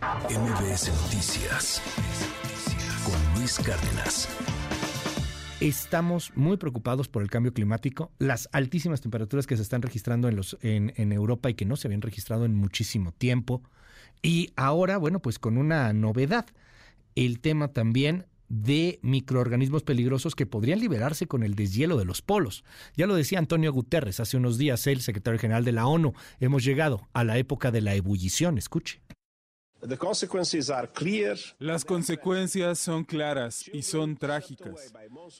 MBS Noticias con Luis Cárdenas. Estamos muy preocupados por el cambio climático, las altísimas temperaturas que se están registrando en, Europa y que no se habían registrado en muchísimo tiempo. Y ahora, bueno, pues con una novedad, el tema también de microorganismos peligrosos que podrían liberarse con el deshielo de los polos. Ya lo decía Antonio Guterres hace unos días, el secretario general de la ONU. Hemos llegado a la época de la ebullición. Escuche. Las consecuencias son claras y son trágicas.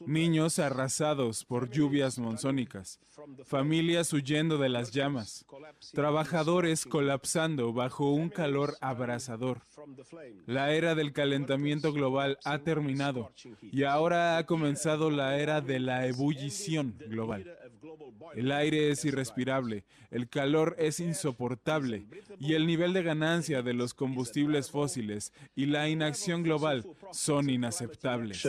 Niños arrasados por lluvias monzónicas, familias huyendo de las llamas, trabajadores colapsando bajo un calor abrasador. La era del calentamiento global ha terminado y ahora ha comenzado la era de la ebullición global. El aire es irrespirable, el calor es insoportable y el nivel de ganancia de los combustibles fósiles y la inacción global son inaceptables.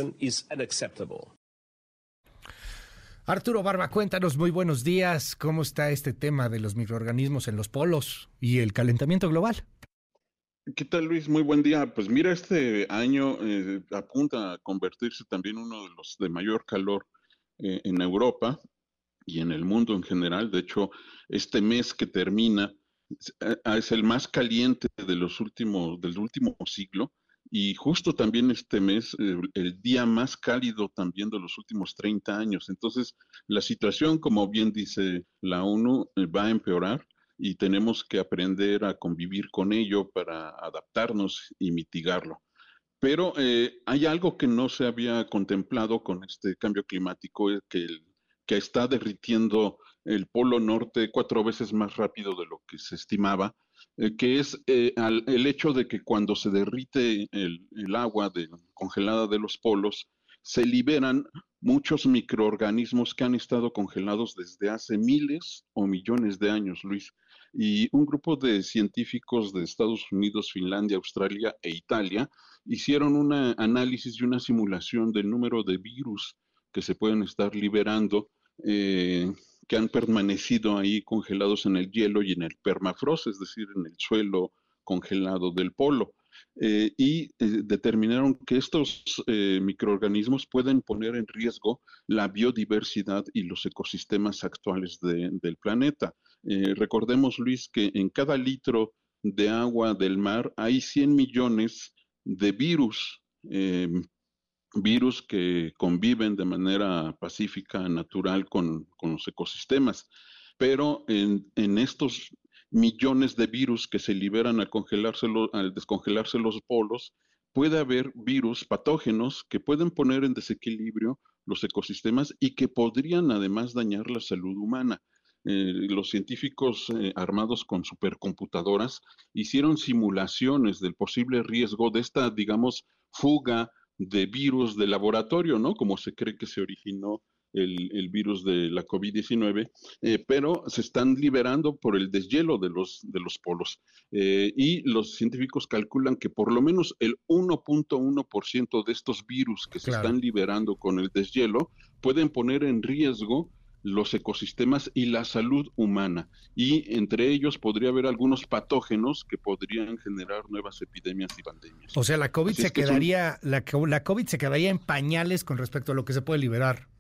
Arturo Barba, cuéntanos, muy buenos días. ¿Cómo está este tema de los microorganismos en los polos y el calentamiento global? ¿Qué tal, Luis? Muy buen día. Pues mira, este año eh, apunta a convertirse también uno de los de mayor calor eh, en Europa y en el mundo en general. De hecho, este mes que termina eh, es el más caliente de los últimos, del último siglo. Y justo también este mes, el día más cálido también de los últimos 30 años. Entonces, la situación, como bien dice la ONU, eh, va a empeorar y tenemos que aprender a convivir con ello para adaptarnos y mitigarlo. Pero eh, hay algo que no se había contemplado con este cambio climático, que el que está derritiendo el polo norte cuatro veces más rápido de lo que se estimaba, eh, que es eh, el hecho de que cuando se derrite el, agua congelada de los polos, se liberan muchos microorganismos que han estado congelados desde hace miles o millones de años, Luis. Y un grupo de científicos de Estados Unidos, Finlandia, Australia e Italia hicieron un análisis y una simulación del número de virus que se pueden estar liberando eh, que han permanecido ahí congelados en el hielo y en el permafrost, es decir, en el suelo congelado del polo. Eh, y eh, determinaron que estos microorganismos pueden poner en riesgo la biodiversidad y los ecosistemas actuales del planeta. recordemos, Luis, que en cada litro de agua del mar hay 100 millones de virus virus que conviven de manera pacífica, natural con, los ecosistemas. Pero en, estos millones de virus que se liberan al, al descongelarse los polos, puede haber virus patógenos que pueden poner en desequilibrio los ecosistemas y que podrían además dañar la salud humana. Eh, los científicos eh, armados con supercomputadoras hicieron simulaciones del posible riesgo de esta, digamos, fuga de virus de laboratorio, ¿no? Como se cree que se originó el, virus de la COVID-19, eh, pero se están liberando por el deshielo de los, de los polos. Eh, y los científicos calculan que por lo menos el 1.1% de estos virus que se están liberando con el deshielo pueden poner en riesgo los ecosistemas y la salud humana. Y entre ellos podría haber algunos patógenos que podrían generar nuevas epidemias y pandemias. O sea, la COVID se quedaría, la, la COVID se quedaría en pañales con respecto a lo que se puede liberar.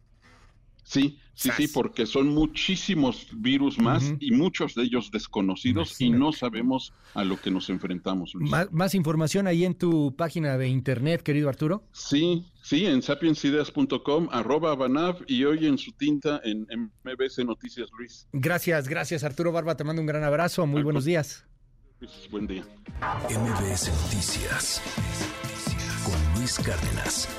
Sí, sí, sí, porque son muchísimos virus más y muchos de ellos desconocidos y no sabemos a lo que nos enfrentamos. Más, información ahí en tu página de internet, querido Arturo? Sí, sí, en sapiensideas.com, arroba Banav y hoy en su tinta en MBC Noticias, Luis. Gracias, gracias Arturo Barba, te mando un gran abrazo, muy buenos días. buen día. MBS Noticias con Luis Cárdenas.